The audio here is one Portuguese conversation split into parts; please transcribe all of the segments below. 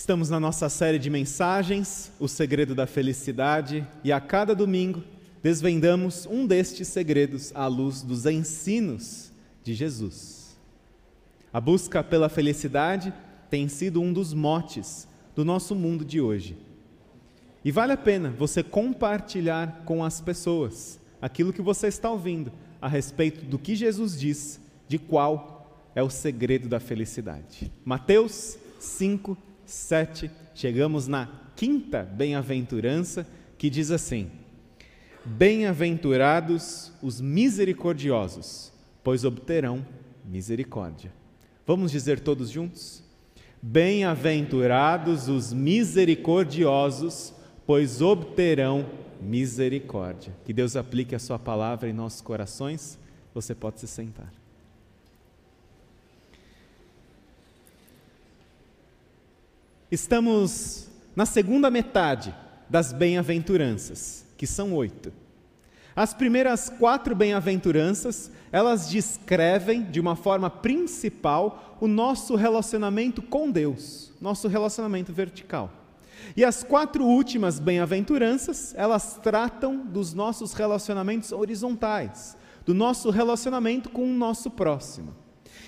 Estamos na nossa série de mensagens, O Segredo da Felicidade, e a cada domingo desvendamos um destes segredos à luz dos ensinos de Jesus. A busca pela felicidade tem sido um dos motes do nosso mundo de hoje. E vale a pena você compartilhar com as pessoas aquilo que você está ouvindo a respeito do que Jesus diz, de qual é o segredo da felicidade. Mateus 5, 7, chegamos na quinta bem-aventurança, que diz assim: Bem-aventurados os misericordiosos, pois obterão misericórdia. Vamos dizer todos juntos? Bem-aventurados os misericordiosos, pois obterão misericórdia. Que Deus aplique a Sua palavra em nossos corações. Você pode se sentar. Estamos na segunda metade das bem-aventuranças, que são oito. As primeiras quatro bem-aventuranças, elas descrevem de uma forma principal o nosso relacionamento com Deus, nosso relacionamento vertical. E as quatro últimas bem-aventuranças, elas tratam dos nossos relacionamentos horizontais, do nosso relacionamento com o nosso próximo.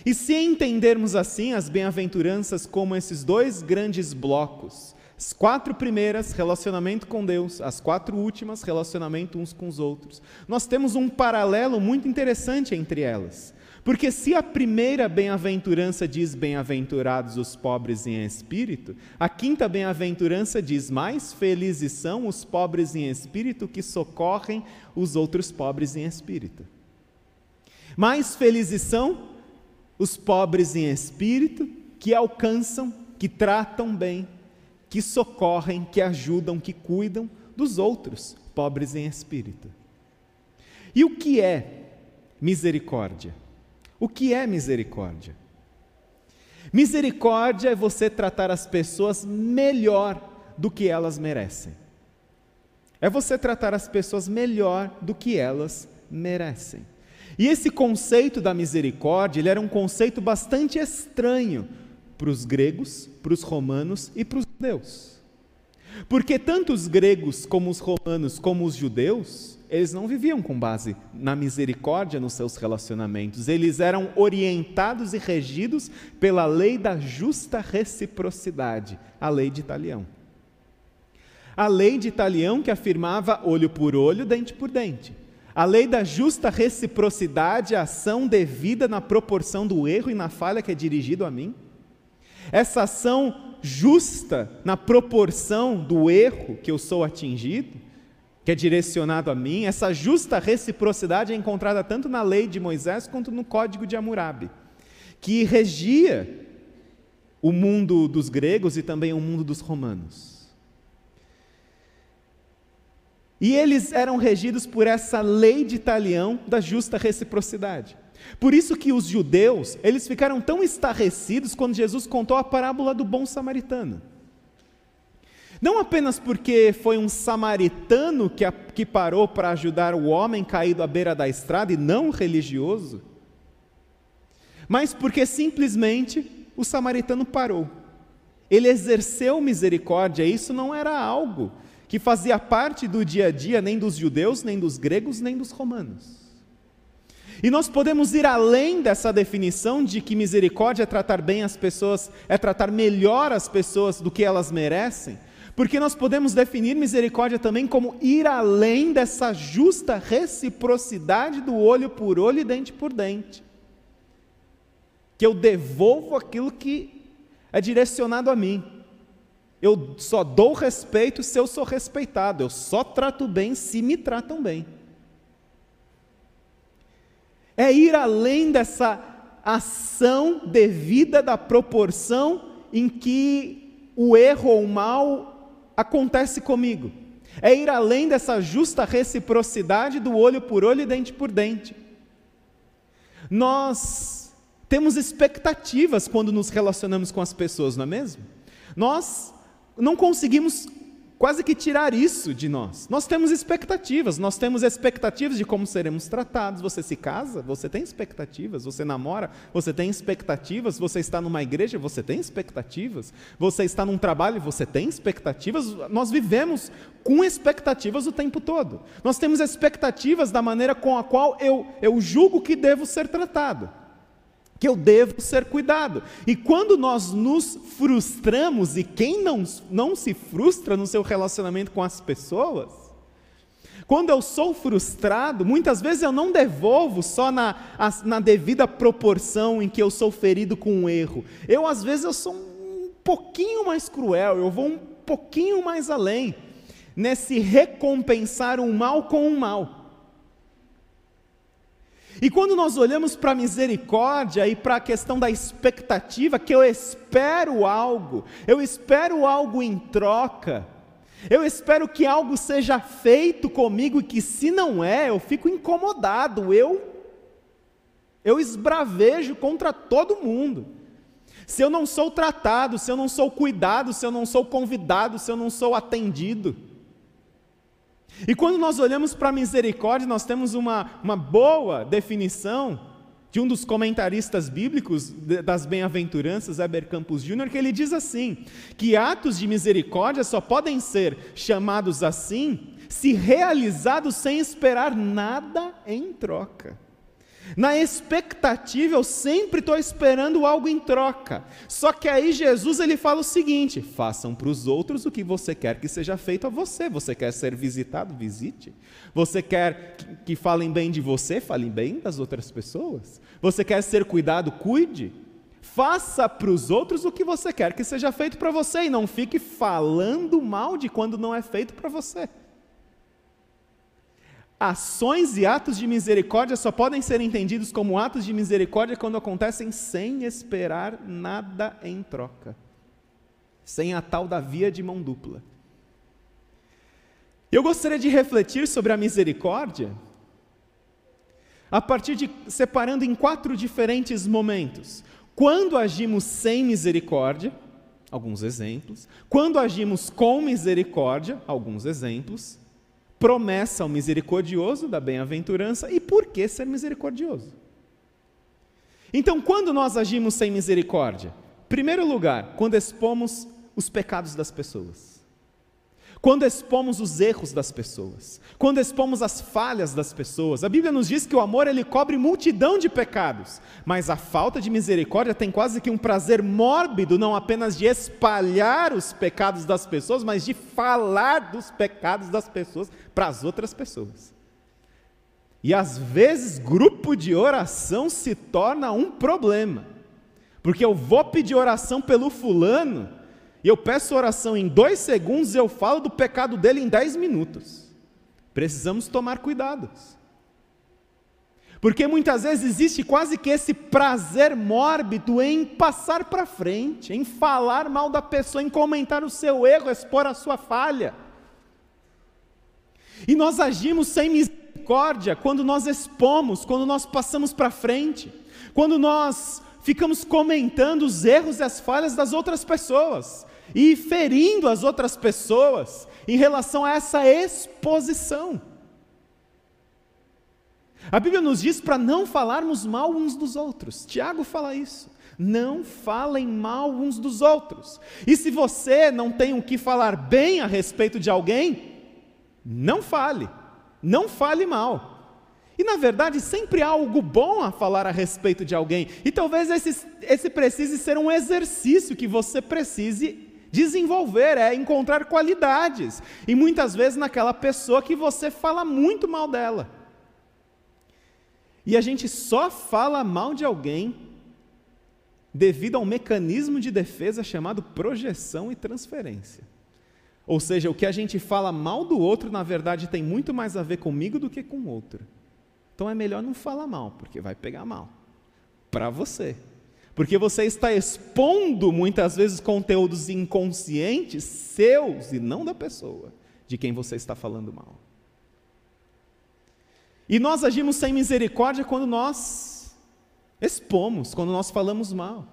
E se entendermos assim as bem-aventuranças como esses dois grandes blocos, as quatro primeiras, relacionamento com Deus, as quatro últimas, relacionamento uns com os outros, nós temos um paralelo muito interessante entre elas. Porque se a primeira bem-aventurança diz bem-aventurados os pobres em espírito, a quinta bem-aventurança diz mais felizes são os pobres em espírito que socorrem os outros pobres em espírito. Mais felizes são os pobres em espírito, que alcançam, que tratam bem, que socorrem, que ajudam, que cuidam dos outros pobres em espírito. E o que é misericórdia? O que é misericórdia? Misericórdia é você tratar as pessoas melhor do que elas merecem. É você tratar as pessoas melhor do que elas merecem. E esse conceito da misericórdia, ele era um conceito bastante estranho para os gregos, para os romanos e para os judeus. Porque tanto os gregos como os romanos, como os judeus, eles não viviam com base na misericórdia nos seus relacionamentos, eles eram orientados e regidos pela lei da justa reciprocidade, a lei de Italião. A lei de Italião que afirmava olho por olho, dente por dente. A lei da justa reciprocidade, a ação devida na proporção do erro e na falha que é dirigido a mim. Essa ação justa na proporção do erro que eu sou atingido, que é direcionado a mim, essa justa reciprocidade é encontrada tanto na lei de Moisés quanto no código de Hammurabi, que regia o mundo dos gregos e também o mundo dos romanos. E eles eram regidos por essa lei de Italião da justa reciprocidade. Por isso que os judeus, eles ficaram tão estarrecidos quando Jesus contou a parábola do bom samaritano. Não apenas porque foi um samaritano que, que parou para ajudar o homem caído à beira da estrada e não religioso, mas porque simplesmente o samaritano parou. Ele exerceu misericórdia, isso não era algo que fazia parte do dia a dia nem dos judeus, nem dos gregos, nem dos romanos. E nós podemos ir além dessa definição de que misericórdia é tratar bem as pessoas, é tratar melhor as pessoas do que elas merecem, porque nós podemos definir misericórdia também como ir além dessa justa reciprocidade do olho por olho e dente por dente. Que eu devolvo aquilo que é direcionado a mim. Eu só dou respeito se eu sou respeitado, eu só trato bem se me tratam bem. É ir além dessa ação devida da proporção em que o erro ou o mal acontece comigo. É ir além dessa justa reciprocidade do olho por olho e dente por dente. Nós temos expectativas quando nos relacionamos com as pessoas, não é mesmo? Nós não conseguimos quase que tirar isso de nós. Nós temos expectativas, nós temos expectativas de como seremos tratados. Você se casa, você tem expectativas. Você namora, você tem expectativas. Você está numa igreja, você tem expectativas. Você está num trabalho, você tem expectativas. Nós vivemos com expectativas o tempo todo. Nós temos expectativas da maneira com a qual eu, eu julgo que devo ser tratado que eu devo ser cuidado. E quando nós nos frustramos, e quem não, não se frustra no seu relacionamento com as pessoas, quando eu sou frustrado, muitas vezes eu não devolvo só na, na devida proporção em que eu sou ferido com um erro. Eu, às vezes, eu sou um pouquinho mais cruel, eu vou um pouquinho mais além, nesse recompensar um mal com um mal. E quando nós olhamos para a misericórdia e para a questão da expectativa, que eu espero algo, eu espero algo em troca, eu espero que algo seja feito comigo e que se não é, eu fico incomodado, eu eu esbravejo contra todo mundo. Se eu não sou tratado, se eu não sou cuidado, se eu não sou convidado, se eu não sou atendido. E quando nós olhamos para a misericórdia, nós temos uma, uma boa definição de um dos comentaristas bíblicos das bem-aventuranças, Heber Campos Júnior, que ele diz assim: que atos de misericórdia só podem ser chamados assim se realizados sem esperar nada em troca. Na expectativa, eu sempre estou esperando algo em troca. Só que aí Jesus ele fala o seguinte: façam para os outros o que você quer que seja feito a você. Você quer ser visitado? Visite. Você quer que falem bem de você? Falem bem das outras pessoas. Você quer ser cuidado? Cuide. Faça para os outros o que você quer que seja feito para você e não fique falando mal de quando não é feito para você. Ações e atos de misericórdia só podem ser entendidos como atos de misericórdia quando acontecem sem esperar nada em troca, sem a tal da via de mão dupla. Eu gostaria de refletir sobre a misericórdia a partir de separando em quatro diferentes momentos. Quando agimos sem misericórdia, alguns exemplos. Quando agimos com misericórdia, alguns exemplos promessa ao misericordioso da bem-aventurança e por que ser misericordioso. Então, quando nós agimos sem misericórdia? Primeiro lugar, quando expomos os pecados das pessoas quando expomos os erros das pessoas, quando expomos as falhas das pessoas. A Bíblia nos diz que o amor ele cobre multidão de pecados, mas a falta de misericórdia tem quase que um prazer mórbido, não apenas de espalhar os pecados das pessoas, mas de falar dos pecados das pessoas para as outras pessoas. E às vezes, grupo de oração se torna um problema, porque eu vou pedir oração pelo fulano e eu peço oração em dois segundos e eu falo do pecado dele em dez minutos. Precisamos tomar cuidados. Porque muitas vezes existe quase que esse prazer mórbido em passar para frente, em falar mal da pessoa, em comentar o seu erro, expor a sua falha. E nós agimos sem misericórdia quando nós expomos, quando nós passamos para frente, quando nós ficamos comentando os erros e as falhas das outras pessoas e ferindo as outras pessoas em relação a essa exposição. A Bíblia nos diz para não falarmos mal uns dos outros. Tiago fala isso. Não falem mal uns dos outros. E se você não tem o que falar bem a respeito de alguém, não fale. Não fale mal. E na verdade, sempre há algo bom a falar a respeito de alguém. E talvez esse, esse precise ser um exercício que você precise Desenvolver é encontrar qualidades, e muitas vezes naquela pessoa que você fala muito mal dela. E a gente só fala mal de alguém devido a um mecanismo de defesa chamado projeção e transferência. Ou seja, o que a gente fala mal do outro, na verdade, tem muito mais a ver comigo do que com o outro. Então é melhor não falar mal, porque vai pegar mal. Para você. Porque você está expondo muitas vezes conteúdos inconscientes seus e não da pessoa de quem você está falando mal. E nós agimos sem misericórdia quando nós expomos, quando nós falamos mal.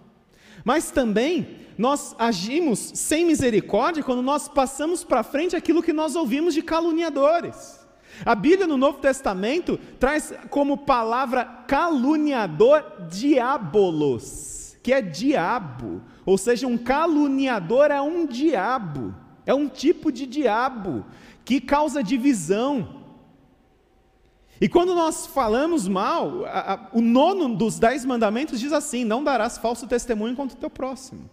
Mas também nós agimos sem misericórdia quando nós passamos para frente aquilo que nós ouvimos de caluniadores. A Bíblia no Novo Testamento traz como palavra caluniador diabolos, que é diabo, ou seja, um caluniador é um diabo, é um tipo de diabo que causa divisão, e quando nós falamos mal, a, a, o nono dos dez mandamentos diz assim: não darás falso testemunho contra o teu próximo.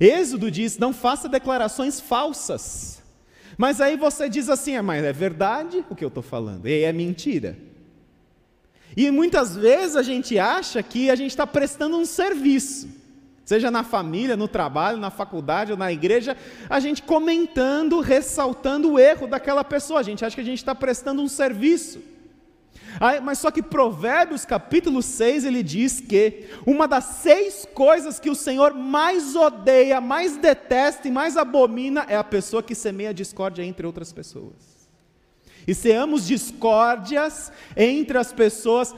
Êxodo diz: não faça declarações falsas. Mas aí você diz assim: ah, mas é verdade o que eu estou falando, e é mentira. E muitas vezes a gente acha que a gente está prestando um serviço, seja na família, no trabalho, na faculdade ou na igreja, a gente comentando, ressaltando o erro daquela pessoa, a gente acha que a gente está prestando um serviço. Mas só que Provérbios capítulo 6 ele diz que uma das seis coisas que o Senhor mais odeia, mais detesta e mais abomina é a pessoa que semeia discórdia entre outras pessoas. E seamos discórdias entre as pessoas,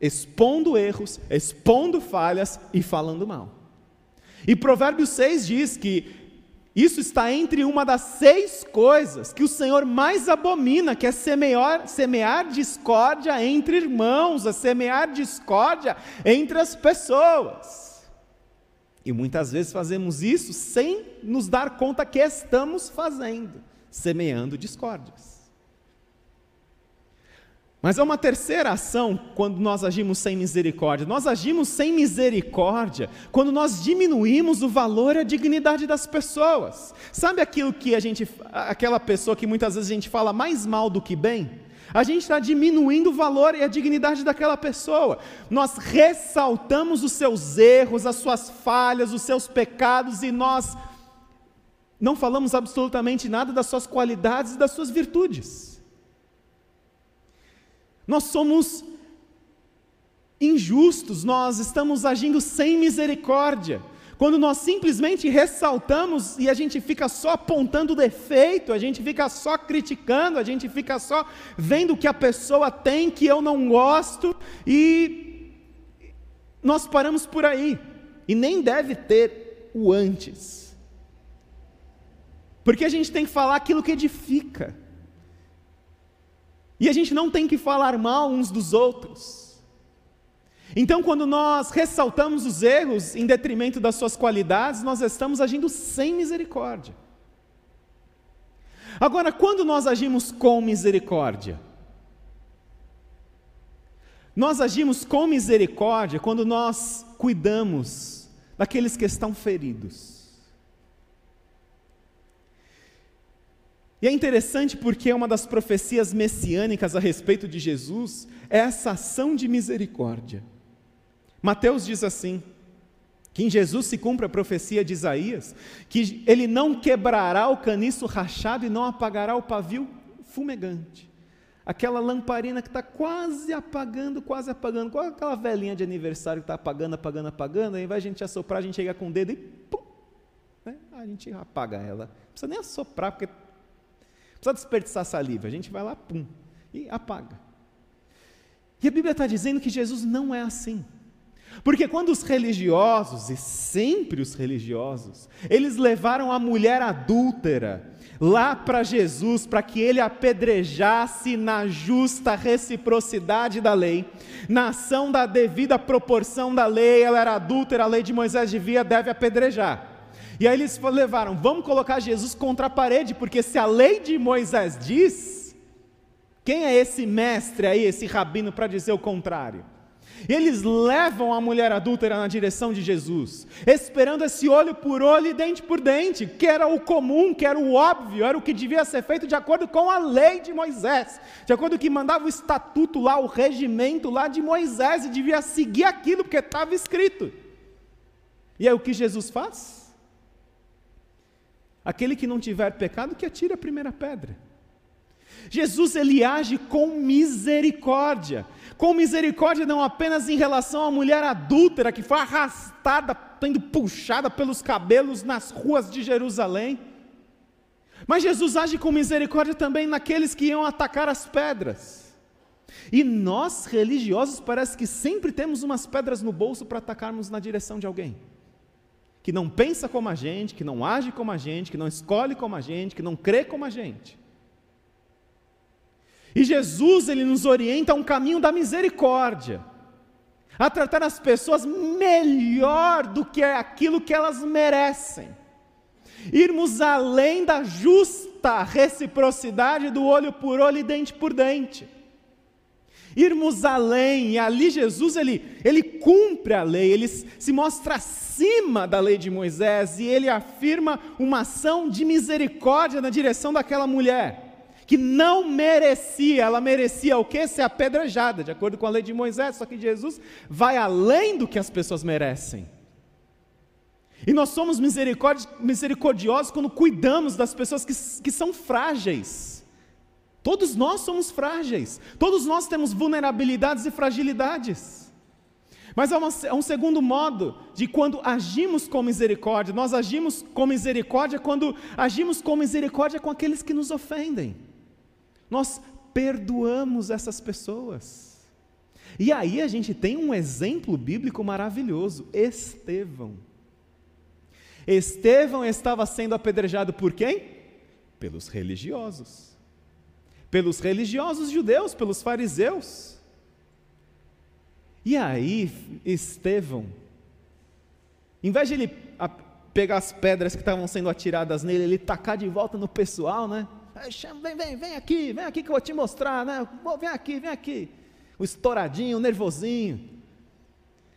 expondo erros, expondo falhas e falando mal. E Provérbios 6 diz que isso está entre uma das seis coisas que o Senhor mais abomina, que é semear, semear discórdia entre irmãos, a semear discórdia entre as pessoas. E muitas vezes fazemos isso sem nos dar conta que estamos fazendo, semeando discórdias. Mas há uma terceira ação quando nós agimos sem misericórdia. Nós agimos sem misericórdia quando nós diminuímos o valor e a dignidade das pessoas. Sabe aquilo que a gente, aquela pessoa que muitas vezes a gente fala mais mal do que bem? A gente está diminuindo o valor e a dignidade daquela pessoa. Nós ressaltamos os seus erros, as suas falhas, os seus pecados e nós não falamos absolutamente nada das suas qualidades e das suas virtudes. Nós somos injustos, nós estamos agindo sem misericórdia. Quando nós simplesmente ressaltamos e a gente fica só apontando defeito, a gente fica só criticando, a gente fica só vendo que a pessoa tem que eu não gosto e nós paramos por aí. E nem deve ter o antes. Porque a gente tem que falar aquilo que edifica. E a gente não tem que falar mal uns dos outros. Então, quando nós ressaltamos os erros em detrimento das suas qualidades, nós estamos agindo sem misericórdia. Agora, quando nós agimos com misericórdia? Nós agimos com misericórdia quando nós cuidamos daqueles que estão feridos. E é interessante porque uma das profecias messiânicas a respeito de Jesus é essa ação de misericórdia. Mateus diz assim: que em Jesus se cumpre a profecia de Isaías, que ele não quebrará o caniço rachado e não apagará o pavio fumegante. Aquela lamparina que está quase apagando, quase apagando, qual aquela velhinha de aniversário que está apagando, apagando, apagando, aí vai a gente assoprar, a gente chega com o dedo e pum, né? a gente apaga ela. Não precisa nem assoprar, porque precisa desperdiçar saliva, a gente vai lá, pum, e apaga. E a Bíblia está dizendo que Jesus não é assim. Porque quando os religiosos, e sempre os religiosos, eles levaram a mulher adúltera lá para Jesus, para que ele apedrejasse na justa reciprocidade da lei, na ação da devida proporção da lei, ela era adúltera, a lei de Moisés devia, deve apedrejar. E aí eles levaram, vamos colocar Jesus contra a parede, porque se a lei de Moisés diz, quem é esse mestre aí, esse rabino, para dizer o contrário? E eles levam a mulher adúltera na direção de Jesus, esperando esse olho por olho e dente por dente, que era o comum, que era o óbvio, era o que devia ser feito de acordo com a lei de Moisés, de acordo com o que mandava o estatuto lá, o regimento lá de Moisés, e devia seguir aquilo, porque estava escrito. E é o que Jesus faz? Aquele que não tiver pecado, que atire a primeira pedra. Jesus ele age com misericórdia. Com misericórdia não apenas em relação à mulher adúltera que foi arrastada, tendo puxada pelos cabelos nas ruas de Jerusalém. Mas Jesus age com misericórdia também naqueles que iam atacar as pedras. E nós, religiosos, parece que sempre temos umas pedras no bolso para atacarmos na direção de alguém. Que não pensa como a gente, que não age como a gente, que não escolhe como a gente, que não crê como a gente. E Jesus, ele nos orienta a um caminho da misericórdia, a tratar as pessoas melhor do que aquilo que elas merecem. Irmos além da justa reciprocidade do olho por olho e dente por dente irmos além, e ali Jesus ele, ele cumpre a lei, ele se mostra acima da lei de Moisés e ele afirma uma ação de misericórdia na direção daquela mulher que não merecia, ela merecia o que? Ser apedrejada, de acordo com a lei de Moisés, só que Jesus vai além do que as pessoas merecem. E nós somos misericordiosos quando cuidamos das pessoas que, que são frágeis Todos nós somos frágeis, todos nós temos vulnerabilidades e fragilidades. Mas há, uma, há, um segundo modo de quando agimos com misericórdia. Nós agimos com misericórdia quando agimos com misericórdia com aqueles que nos ofendem. Nós perdoamos essas pessoas. E aí a gente tem um exemplo bíblico maravilhoso: Estevão. Estevão estava sendo apedrejado por quem? Pelos religiosos pelos religiosos judeus, pelos fariseus. E aí, Estevão, em vez de ele pegar as pedras que estavam sendo atiradas nele, ele tacar de volta no pessoal, né? Vem, vem, vem aqui, vem aqui que eu vou te mostrar, né? Vem aqui, vem aqui. O estouradinho, o nervosinho.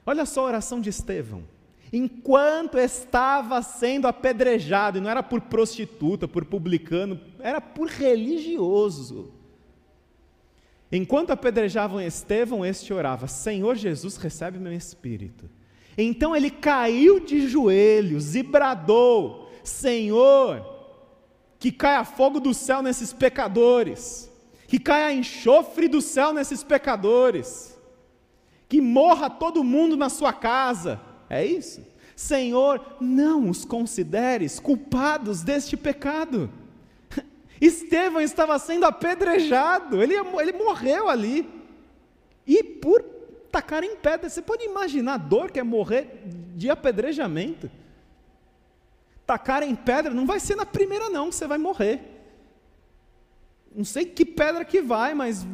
Olha só a oração de Estevão enquanto estava sendo apedrejado, e não era por prostituta, por publicano, era por religioso. Enquanto apedrejavam Estevão, este orava: Senhor Jesus, recebe meu espírito. Então ele caiu de joelhos e bradou: Senhor, que caia fogo do céu nesses pecadores, que caia enxofre do céu nesses pecadores, que morra todo mundo na sua casa é isso? Senhor, não os consideres culpados deste pecado. Estevão estava sendo apedrejado, ele, ele morreu ali. E por tacar em pedra, você pode imaginar a dor que é morrer de apedrejamento? Tacar em pedra não vai ser na primeira, não, que você vai morrer. Não sei que pedra que vai, mas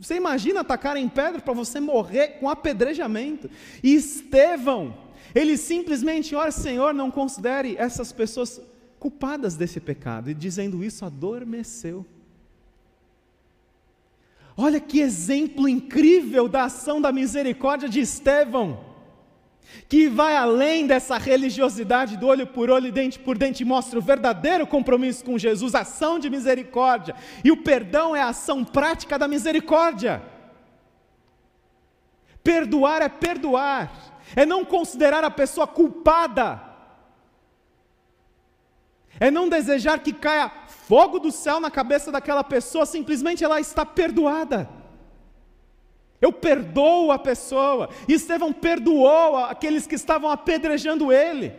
você imagina tacar em pedra para você morrer com apedrejamento. E Estevão, ele simplesmente ora, Senhor, não considere essas pessoas culpadas desse pecado, e dizendo isso, adormeceu. Olha que exemplo incrível da ação da misericórdia de Estevão, que vai além dessa religiosidade do olho por olho e dente por dente, mostra o verdadeiro compromisso com Jesus, ação de misericórdia, e o perdão é a ação prática da misericórdia. Perdoar é perdoar, é não considerar a pessoa culpada, é não desejar que caia fogo do céu na cabeça daquela pessoa, simplesmente ela está perdoada. Eu perdoo a pessoa, e Estevão perdoou aqueles que estavam apedrejando ele.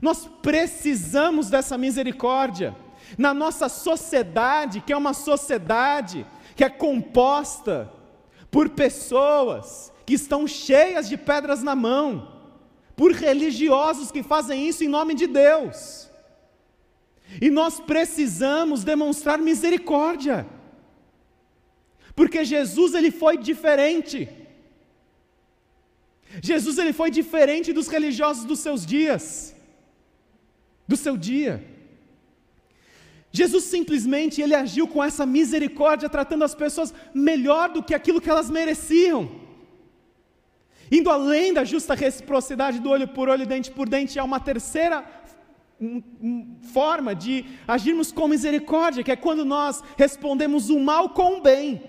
Nós precisamos dessa misericórdia. Na nossa sociedade, que é uma sociedade que é composta por pessoas que estão cheias de pedras na mão, por religiosos que fazem isso em nome de Deus. E nós precisamos demonstrar misericórdia. Porque Jesus ele foi diferente. Jesus ele foi diferente dos religiosos dos seus dias. Do seu dia. Jesus simplesmente ele agiu com essa misericórdia tratando as pessoas melhor do que aquilo que elas mereciam. Indo além da justa reciprocidade do olho por olho, dente por dente, há uma terceira forma de agirmos com misericórdia, que é quando nós respondemos o mal com o bem.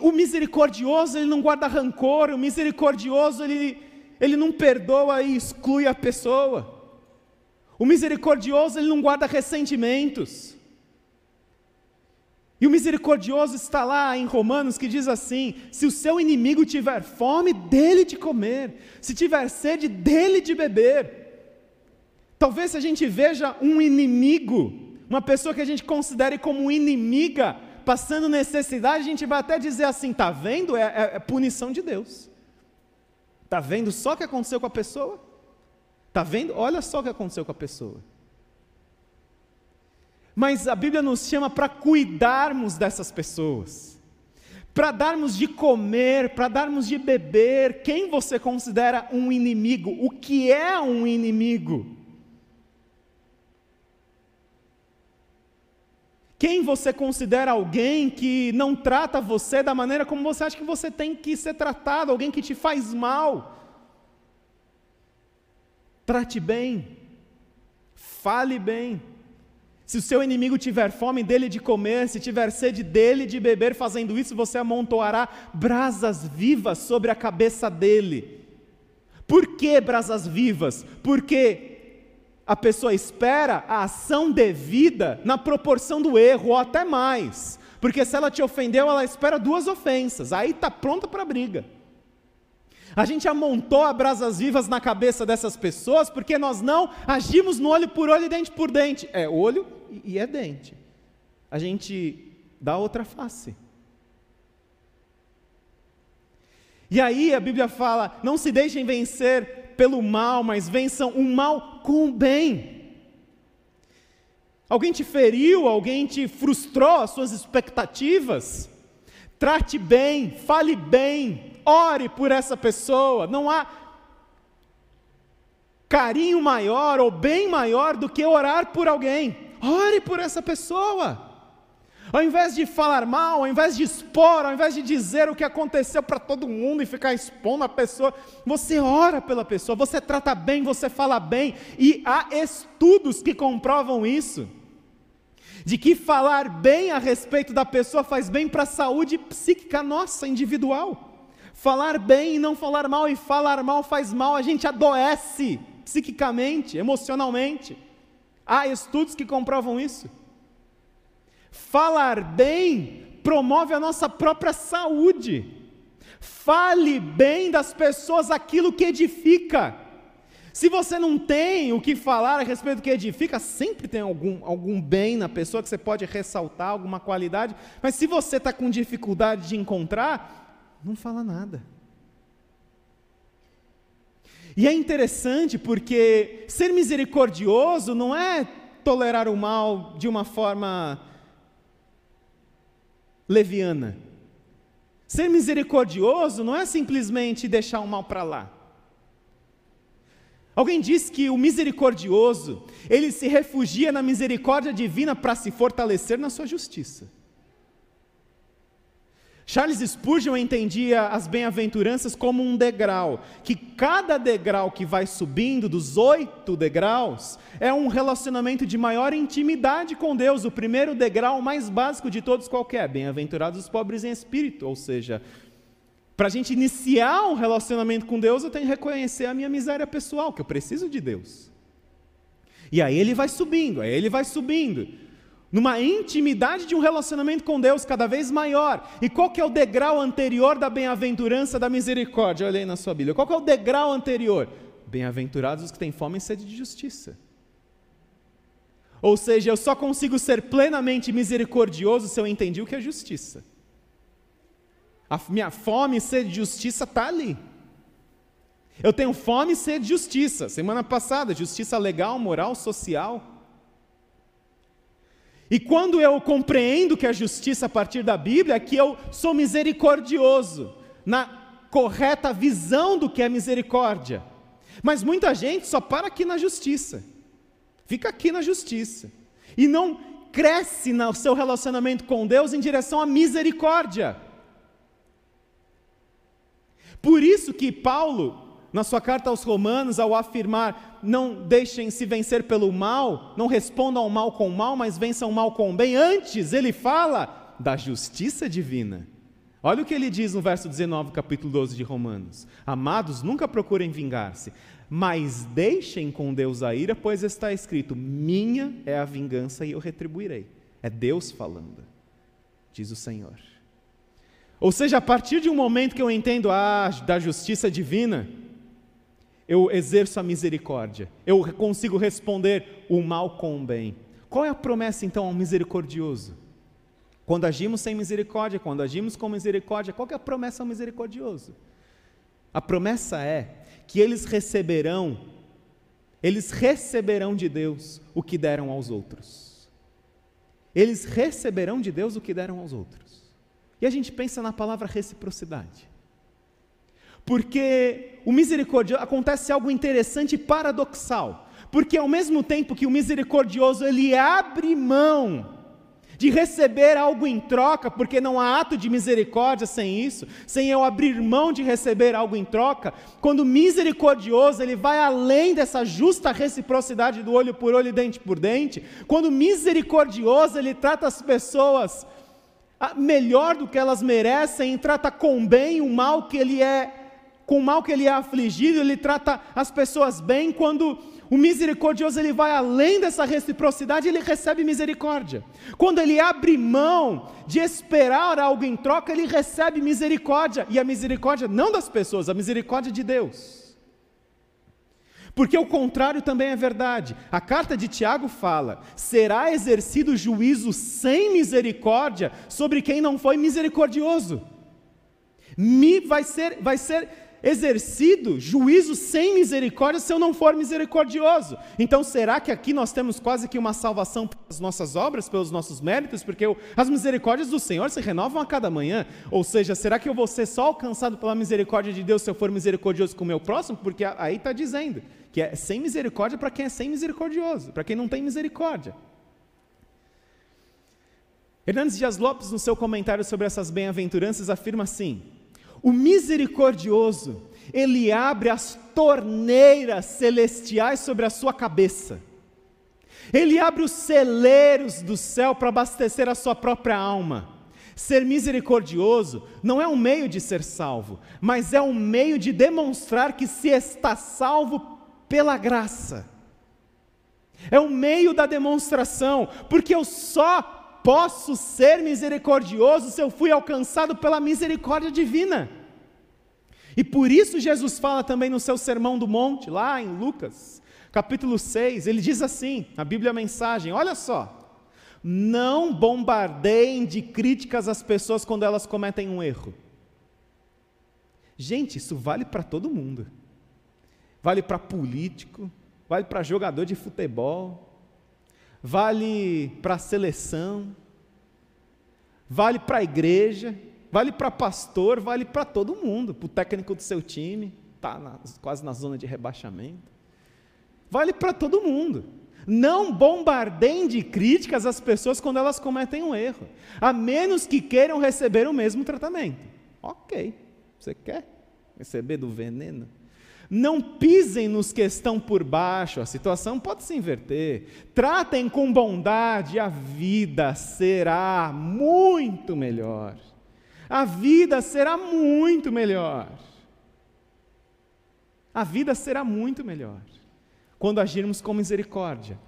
O misericordioso, ele não guarda rancor, o misericordioso, ele, ele não perdoa e exclui a pessoa. O misericordioso, ele não guarda ressentimentos. E o misericordioso está lá em Romanos que diz assim: se o seu inimigo tiver fome, dele de comer, se tiver sede, dele de beber. Talvez se a gente veja um inimigo, uma pessoa que a gente considere como inimiga passando necessidade, a gente vai até dizer assim: está vendo? É, é, é punição de Deus. Está vendo só o que aconteceu com a pessoa? Está vendo? Olha só o que aconteceu com a pessoa. Mas a Bíblia nos chama para cuidarmos dessas pessoas, para darmos de comer, para darmos de beber. Quem você considera um inimigo? O que é um inimigo? Quem você considera alguém que não trata você da maneira como você acha que você tem que ser tratado, alguém que te faz mal? Trate bem, fale bem. Se o seu inimigo tiver fome dele de comer, se tiver sede dele de beber, fazendo isso, você amontoará brasas vivas sobre a cabeça dele. Por que brasas vivas? Porque a pessoa espera a ação devida na proporção do erro, ou até mais. Porque se ela te ofendeu, ela espera duas ofensas, aí está pronta para a briga. A gente amontou brasas vivas na cabeça dessas pessoas porque nós não agimos no olho por olho e dente por dente. É olho e é dente. A gente dá outra face. E aí a Bíblia fala: não se deixem vencer pelo mal, mas vençam o mal com o bem. Alguém te feriu, alguém te frustrou as suas expectativas? Trate bem, fale bem, ore por essa pessoa. Não há carinho maior ou bem maior do que orar por alguém. Ore por essa pessoa. Ao invés de falar mal, ao invés de expor, ao invés de dizer o que aconteceu para todo mundo e ficar expondo a pessoa, você ora pela pessoa, você trata bem, você fala bem, e há estudos que comprovam isso. De que falar bem a respeito da pessoa faz bem para a saúde psíquica nossa, individual. Falar bem e não falar mal, e falar mal faz mal, a gente adoece psiquicamente, emocionalmente. Há estudos que comprovam isso. Falar bem promove a nossa própria saúde. Fale bem das pessoas aquilo que edifica. Se você não tem o que falar a respeito do que edifica, sempre tem algum, algum bem na pessoa que você pode ressaltar, alguma qualidade, mas se você está com dificuldade de encontrar, não fala nada. E é interessante porque ser misericordioso não é tolerar o mal de uma forma leviana. Ser misericordioso não é simplesmente deixar o mal para lá. Alguém diz que o misericordioso, ele se refugia na misericórdia divina para se fortalecer na sua justiça. Charles Spurgeon entendia as bem-aventuranças como um degrau, que cada degrau que vai subindo, dos oito degraus, é um relacionamento de maior intimidade com Deus. O primeiro degrau, mais básico de todos, qualquer, bem-aventurados os pobres em espírito, ou seja, para a gente iniciar um relacionamento com Deus, eu tenho que reconhecer a minha miséria pessoal, que eu preciso de Deus. E aí ele vai subindo, aí ele vai subindo numa intimidade de um relacionamento com Deus cada vez maior. E qual que é o degrau anterior da bem-aventurança da misericórdia? Olha aí na sua Bíblia. Qual que é o degrau anterior? Bem-aventurados os que têm fome e sede de justiça. Ou seja, eu só consigo ser plenamente misericordioso se eu entendi o que é justiça. A minha fome e sede de justiça está ali. Eu tenho fome e sede de justiça. Semana passada, justiça legal, moral, social. E quando eu compreendo que a justiça a partir da Bíblia é que eu sou misericordioso, na correta visão do que é misericórdia. Mas muita gente só para aqui na justiça, fica aqui na justiça, e não cresce no seu relacionamento com Deus em direção à misericórdia. Por isso que Paulo na sua carta aos Romanos, ao afirmar: não deixem se vencer pelo mal, não respondam ao mal com o mal, mas vençam o mal com o bem. Antes, ele fala da justiça divina. Olha o que ele diz no verso 19, capítulo 12 de Romanos: Amados, nunca procurem vingar-se, mas deixem com Deus a ira, pois está escrito: Minha é a vingança e eu retribuirei. É Deus falando, diz o Senhor. Ou seja, a partir de um momento que eu entendo a ah, da justiça divina, eu exerço a misericórdia, eu consigo responder o mal com o bem. Qual é a promessa então ao misericordioso? Quando agimos sem misericórdia, quando agimos com misericórdia, qual é a promessa ao misericordioso? A promessa é que eles receberão, eles receberão de Deus o que deram aos outros. Eles receberão de Deus o que deram aos outros. E a gente pensa na palavra reciprocidade. Porque o misericordioso acontece algo interessante e paradoxal. Porque ao mesmo tempo que o misericordioso ele abre mão de receber algo em troca, porque não há ato de misericórdia sem isso, sem eu abrir mão de receber algo em troca, quando misericordioso ele vai além dessa justa reciprocidade do olho por olho, dente por dente, quando misericordioso ele trata as pessoas ah, melhor do que elas merecem, e trata com bem o mal que ele é com o mal que ele é afligido, ele trata as pessoas bem. Quando o misericordioso ele vai além dessa reciprocidade, ele recebe misericórdia. Quando ele abre mão de esperar algo em troca, ele recebe misericórdia. E a misericórdia não das pessoas, a misericórdia de Deus. Porque o contrário também é verdade. A carta de Tiago fala: será exercido juízo sem misericórdia sobre quem não foi misericordioso. Me vai ser, vai ser exercido juízo sem misericórdia se eu não for misericordioso. Então, será que aqui nós temos quase que uma salvação pelas nossas obras, pelos nossos méritos? Porque as misericórdias do Senhor se renovam a cada manhã. Ou seja, será que eu vou ser só alcançado pela misericórdia de Deus se eu for misericordioso com o meu próximo? Porque aí está dizendo que é sem misericórdia para quem é sem misericordioso, para quem não tem misericórdia. Hernandes Dias Lopes, no seu comentário sobre essas bem-aventuranças, afirma assim: o misericordioso, ele abre as torneiras celestiais sobre a sua cabeça. Ele abre os celeiros do céu para abastecer a sua própria alma. Ser misericordioso não é um meio de ser salvo, mas é um meio de demonstrar que se está salvo pela graça. É o um meio da demonstração, porque eu só posso ser misericordioso se eu fui alcançado pela misericórdia divina. E por isso Jesus fala também no seu Sermão do Monte, lá em Lucas, capítulo 6, ele diz assim, na Bíblia a mensagem, olha só, não bombardeiem de críticas as pessoas quando elas cometem um erro. Gente, isso vale para todo mundo. Vale para político, vale para jogador de futebol, vale para a seleção, vale para a igreja, vale para pastor, vale para todo mundo, para o técnico do seu time, está quase na zona de rebaixamento. Vale para todo mundo. Não bombardeiem de críticas as pessoas quando elas cometem um erro, a menos que queiram receber o mesmo tratamento. Ok, você quer receber do veneno? Não pisem nos que estão por baixo, a situação pode se inverter. Tratem com bondade, a vida será muito melhor. A vida será muito melhor. A vida será muito melhor quando agirmos com misericórdia.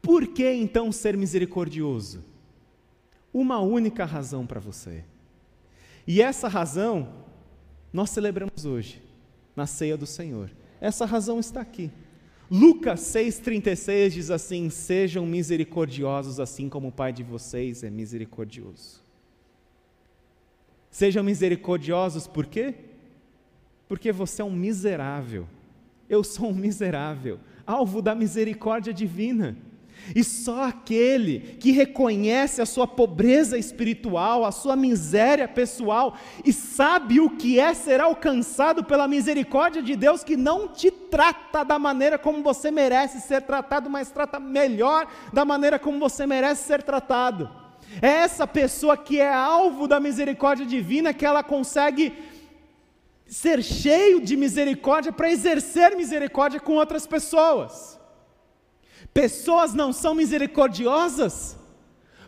Por que então ser misericordioso? Uma única razão para você. E essa razão nós celebramos hoje, na ceia do Senhor. Essa razão está aqui. Lucas 6,36 diz assim: Sejam misericordiosos, assim como o Pai de vocês é misericordioso. Sejam misericordiosos, por quê? Porque você é um miserável. Eu sou um miserável, alvo da misericórdia divina. E só aquele que reconhece a sua pobreza espiritual, a sua miséria pessoal e sabe o que é ser alcançado pela misericórdia de Deus, que não te trata da maneira como você merece ser tratado, mas trata melhor da maneira como você merece ser tratado. É essa pessoa que é alvo da misericórdia divina que ela consegue ser cheio de misericórdia para exercer misericórdia com outras pessoas. Pessoas não são misericordiosas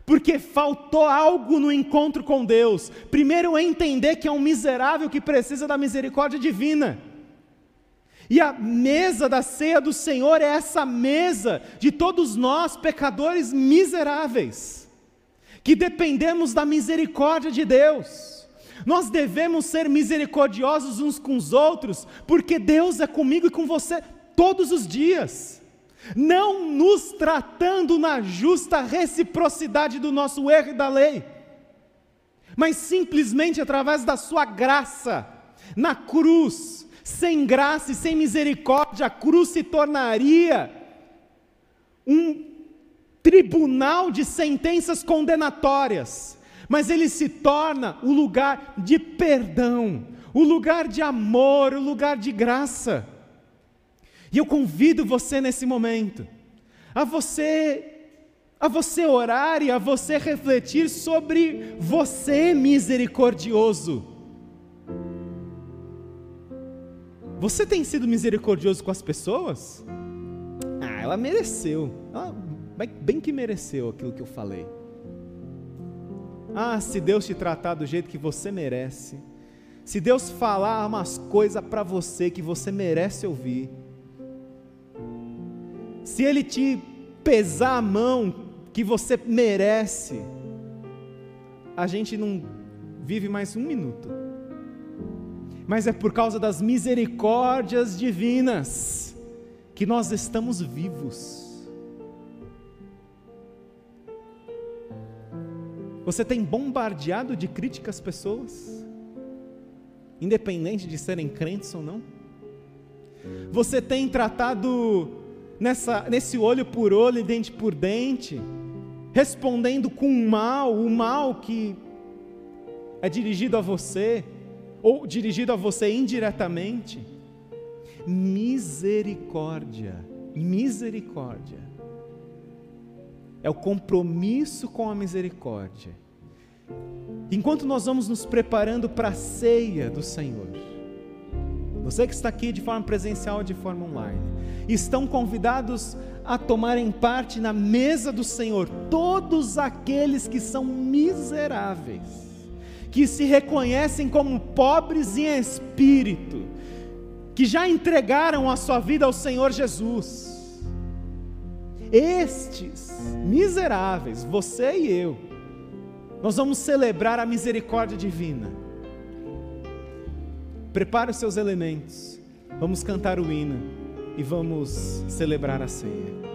porque faltou algo no encontro com Deus. Primeiro, é entender que é um miserável que precisa da misericórdia divina. E a mesa da ceia do Senhor é essa mesa de todos nós, pecadores miseráveis, que dependemos da misericórdia de Deus. Nós devemos ser misericordiosos uns com os outros, porque Deus é comigo e com você todos os dias. Não nos tratando na justa reciprocidade do nosso erro e da lei, mas simplesmente através da Sua graça, na cruz, sem graça e sem misericórdia, a cruz se tornaria um tribunal de sentenças condenatórias, mas ele se torna o lugar de perdão, o lugar de amor, o lugar de graça. E eu convido você nesse momento a você a você orar e a você refletir sobre você misericordioso. Você tem sido misericordioso com as pessoas? Ah, ela mereceu. Ela bem que mereceu aquilo que eu falei. Ah, se Deus te tratar do jeito que você merece, se Deus falar umas coisas para você que você merece ouvir, se Ele te pesar a mão que você merece, a gente não vive mais um minuto. Mas é por causa das misericórdias divinas que nós estamos vivos. Você tem bombardeado de críticas pessoas, independente de serem crentes ou não? Você tem tratado nessa, nesse olho por olho e dente por dente, respondendo com mal, o mal que é dirigido a você, ou dirigido a você indiretamente. Misericórdia, misericórdia. É o compromisso com a misericórdia. Enquanto nós vamos nos preparando para a ceia do Senhor, você que está aqui de forma presencial ou de forma online, estão convidados a tomarem parte na mesa do Senhor todos aqueles que são miseráveis, que se reconhecem como pobres em espírito, que já entregaram a sua vida ao Senhor Jesus. Estes miseráveis, você e eu, nós vamos celebrar a misericórdia divina. Prepare os seus elementos, vamos cantar o hino e vamos celebrar a ceia.